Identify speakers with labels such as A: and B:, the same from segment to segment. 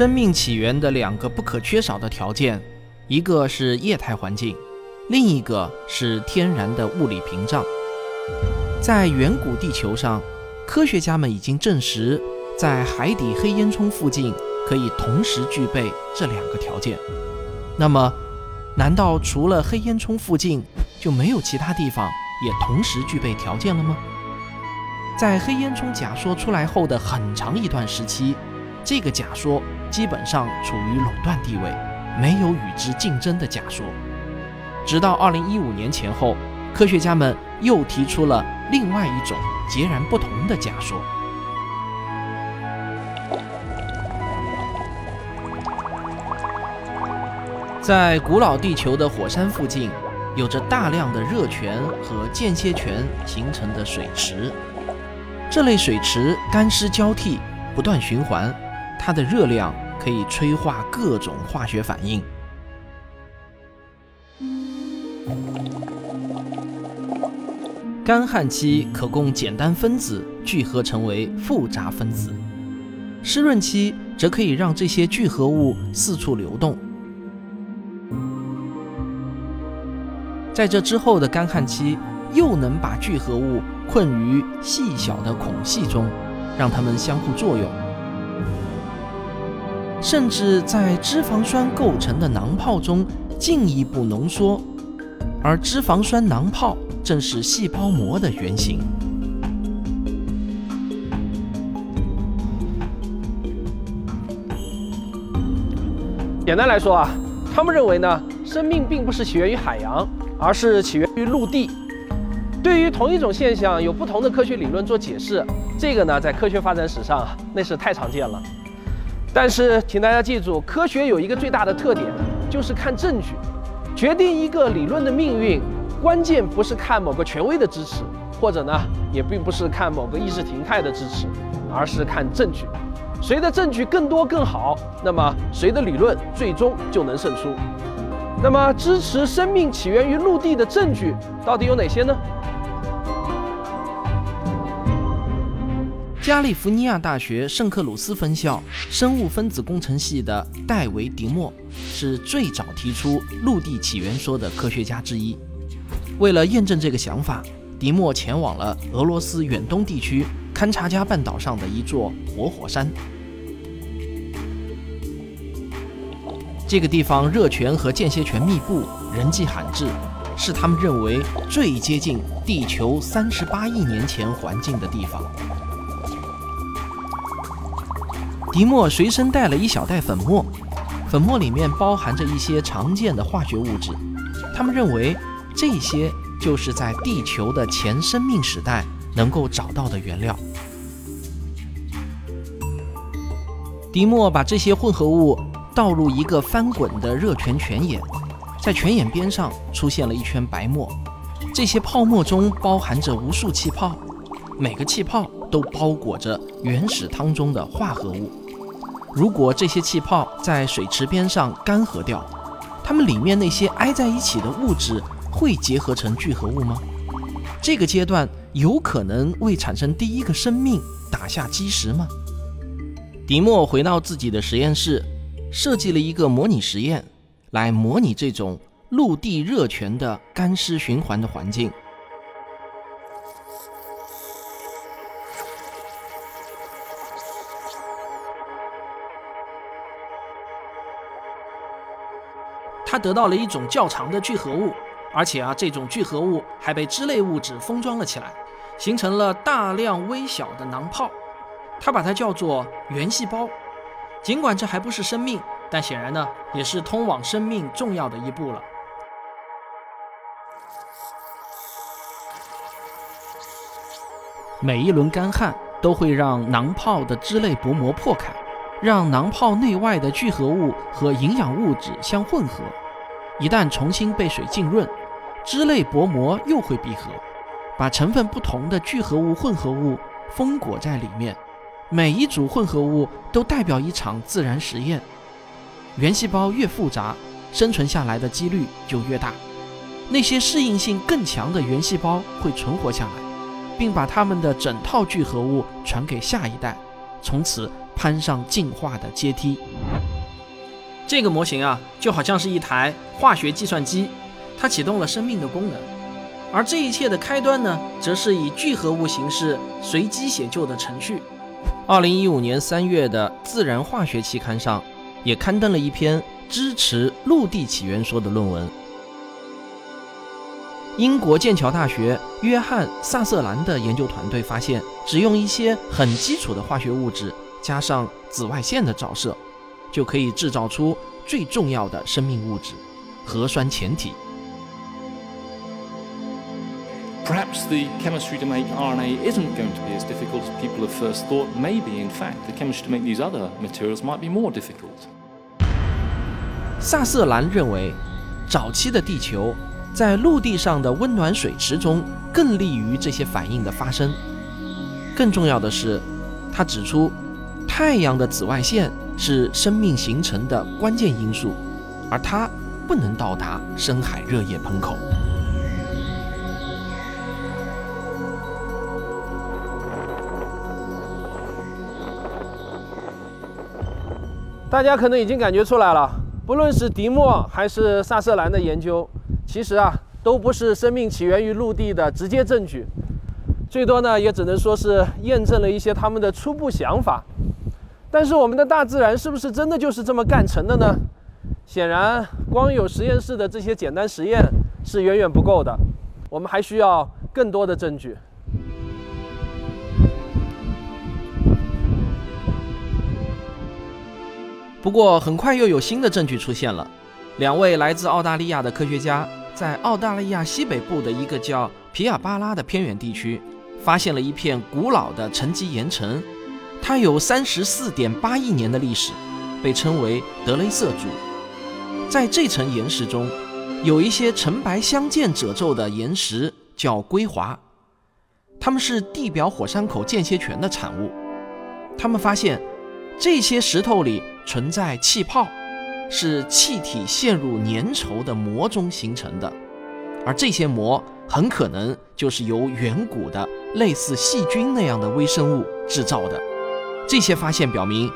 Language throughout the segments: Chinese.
A: 生命起源的两个不可缺少的条件，一个是液态环境，另一个是天然的物理屏障。在远古地球上，科学家们已经证实，在海底黑烟囱附近可以同时具备这两个条件。那么，难道除了黑烟囱附近就没有其他地方也同时具备条件了吗？在黑烟囱假说出来后的很长一段时期，这个假说基本上处于垄断地位，没有与之竞争的假说。直到2015年前后，科学家们又提出了另外一种截然不同的假说。在古老地球的火山附近，有着大量的热泉和间歇泉形成的水池。这类水池干湿交替，不断循环，它的热量可以催化各种化学反应。干旱期可供简单分子聚合成为复杂分子，湿润期则可以让这些聚合物四处流动。在这之后的干旱期，又能把聚合物困于细小的孔隙中，让它们相互作用，甚至在脂肪酸构成的囊泡中进一步浓缩，而脂肪酸囊泡正是细胞膜的原型。
B: 简单来说啊，他们认为呢，生命并不是起源于海洋。而是起源于陆地。对于同一种现象，有不同的科学理论做解释，这个呢，在科学发展史上那是太常见了。但是，请大家记住，科学有一个最大的特点，就是看证据。决定一个理论的命运，关键不是看某个权威的支持，或者呢，也并不是看某个意识形态的支持，而是看证据。谁的证据更多更好，那么谁的理论最终就能胜出。那么，支持生命起源于陆地的证据到底有哪些呢？
A: 加利福尼亚大学圣克鲁斯分校生物分子工程系的戴维·迪莫是最早提出陆地起源说的科学家之一。为了验证这个想法，迪莫前往了俄罗斯远东地区堪察加半岛上的一座活火山。这个地方热泉和间歇泉密布，人迹罕至，是他们认为最接近地球三十八亿年前环境的地方。迪莫随身带了一小袋粉末，粉末里面包含着一些常见的化学物质，他们认为这些就是在地球的前生命时代能够找到的原料。迪莫把这些混合物。倒入一个翻滚的热泉泉眼，在泉眼边上出现了一圈白沫，这些泡沫中包含着无数气泡，每个气泡都包裹着原始汤中的化合物。如果这些气泡在水池边上干涸掉，它们里面那些挨在一起的物质会结合成聚合物吗？这个阶段有可能为产生第一个生命打下基石吗？迪莫回到自己的实验室。设计了一个模拟实验，来模拟这种陆地热泉的干湿循环的环境。他得到了一种较长的聚合物，而且啊，这种聚合物还被脂类物质封装了起来，形成了大量微小的囊泡。他把它叫做原细胞。尽管这还不是生命，但显然呢，也是通往生命重要的一步了。每一轮干旱都会让囊泡的脂类薄膜破开，让囊泡内外的聚合物和营养物质相混合。一旦重新被水浸润，脂类薄膜又会闭合，把成分不同的聚合物混合物封裹在里面。每一组混合物都代表一场自然实验。原细胞越复杂，生存下来的几率就越大。那些适应性更强的原细胞会存活下来，并把它们的整套聚合物传给下一代，从此攀上进化的阶梯。这个模型啊，就好像是一台化学计算机，它启动了生命的功能。而这一切的开端呢，则是以聚合物形式随机写就的程序。二零一五年三月的《自然化学》期刊上，也刊登了一篇支持陆地起源说的论文。英国剑桥大学约翰·萨瑟兰的研究团队发现，只用一些很基础的化学物质，加上紫外线的照射。就可以制造出最重要的生命物质——核酸前体。
C: Perhaps the chemistry to make RNA isn't going to be as difficult as people have first thought. Maybe, in fact, the chemistry to make these other materials might be more difficult.
A: 萨瑟兰认为，早期的地球在陆地上的温暖水池中更利于这些反应的发生。更重要的是，他指出，太阳的紫外线。是生命形成的关键因素，而它不能到达深海热液喷口。
B: 大家可能已经感觉出来了，不论是迪莫还是萨瑟兰的研究，其实啊，都不是生命起源于陆地的直接证据，最多呢，也只能说是验证了一些他们的初步想法。但是我们的大自然是不是真的就是这么干成的呢？显然，光有实验室的这些简单实验是远远不够的，我们还需要更多的证据。
A: 不过，很快又有新的证据出现了。两位来自澳大利亚的科学家在澳大利亚西北部的一个叫皮尔巴拉的偏远地区，发现了一片古老的沉积岩层。它有三十四点八亿年的历史，被称为德雷瑟柱。在这层岩石中，有一些橙白相间褶皱的岩石，叫硅华。它们是地表火山口间歇泉的产物。他们发现，这些石头里存在气泡，是气体陷入粘稠的膜中形成的，而这些膜很可能就是由远古的类似细菌那样的微生物制造的。这些发现表明，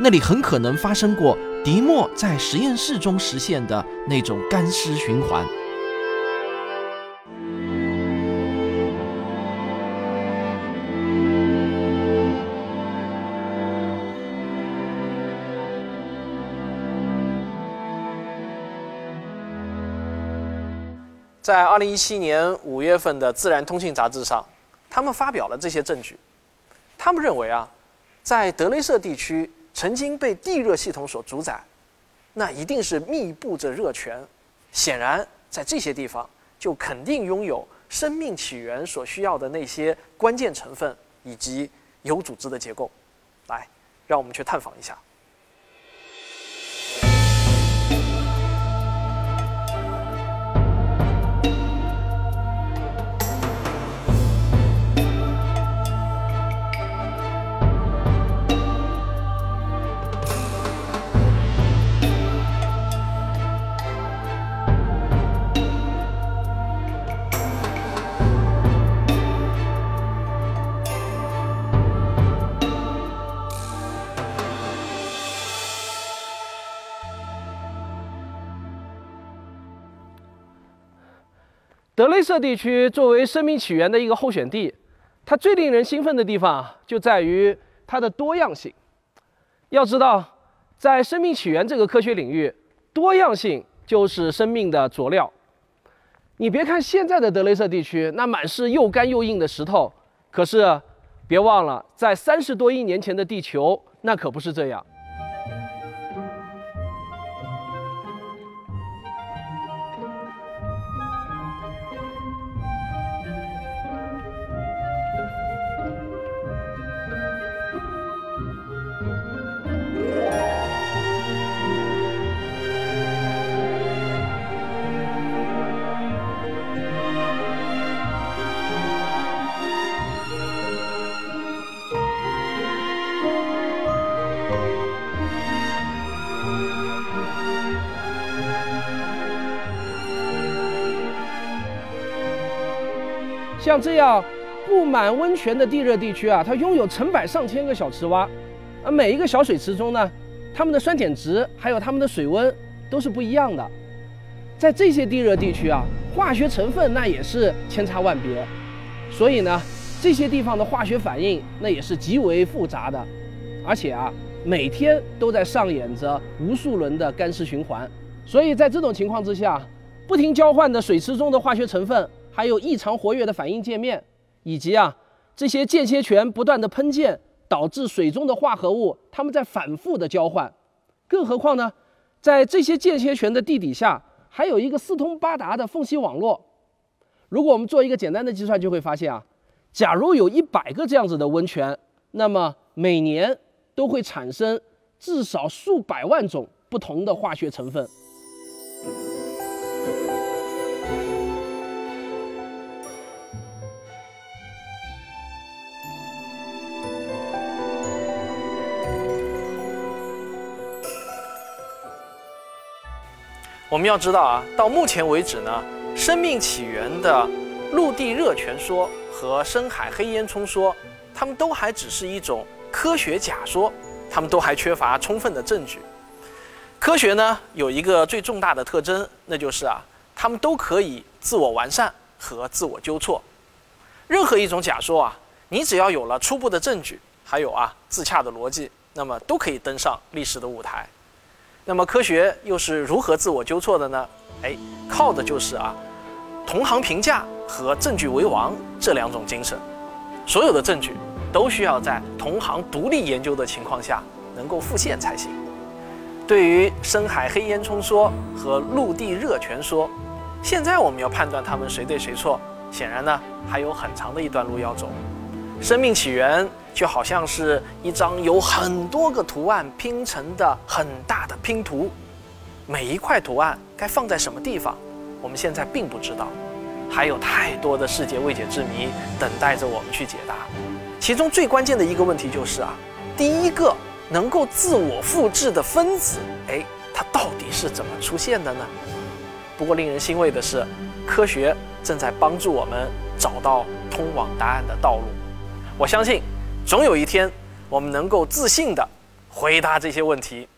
A: 那里很可能发生过迪莫在实验室中实现的那种干湿循环。
B: 在二零一七年五月份的《自然通信》杂志上，他们发表了这些证据。他们认为啊。在德雷瑟地区曾经被地热系统所主宰，那一定是密布着热泉。显然，在这些地方就肯定拥有生命起源所需要的那些关键成分以及有组织的结构。来，让我们去探访一下。德雷瑟地区作为生命起源的一个候选地，它最令人兴奋的地方就在于它的多样性。要知道，在生命起源这个科学领域，多样性就是生命的佐料。你别看现在的德雷瑟地区那满是又干又硬的石头，可是别忘了，在三十多亿年前的地球，那可不是这样。像这样布满温泉的地热地区啊，它拥有成百上千个小池洼，而每一个小水池中呢，它们的酸碱值还有它们的水温都是不一样的。在这些地热地区啊，化学成分那也是千差万别，所以呢，这些地方的化学反应那也是极为复杂的，而且啊，每天都在上演着无数轮的干湿循环。所以在这种情况之下，不停交换的水池中的化学成分，还有异常活跃的反应界面，以及啊这些间歇泉不断的喷溅，导致水中的化合物它们在反复的交换。更何况呢，在这些间歇泉的地底下。还有一个四通八达的缝隙网络。如果我们做一个简单的计算，就会发现啊，假如有一百个这样子的温泉，那么每年都会产生至少数百万种不同的化学成分。
A: 我们要知道啊，到目前为止呢，生命起源的陆地热泉说和深海黑烟囱说，它们都还只是一种科学假说，它们都还缺乏充分的证据。科学呢有一个最重大的特征，那就是啊，它们都可以自我完善和自我纠错。任何一种假说啊，你只要有了初步的证据，还有啊自洽的逻辑，那么都可以登上历史的舞台。那么科学又是如何自我纠错的呢？哎，靠的就是啊，同行评价和证据为王这两种精神。所有的证据都需要在同行独立研究的情况下能够复现才行。对于深海黑烟囱说和陆地热泉说，现在我们要判断他们谁对谁错，显然呢还有很长的一段路要走。生命起源就好像是一张有很多个图案拼成的很大的拼图，每一块图案该放在什么地方，我们现在并不知道，还有太多的世界未解之谜等待着我们去解答。其中最关键的一个问题就是啊，第一个能够自我复制的分子，哎，它到底是怎么出现的呢？不过令人欣慰的是，科学正在帮助我们找到通往答案的道路。我相信，总有一天，我们能够自信地回答这些问题。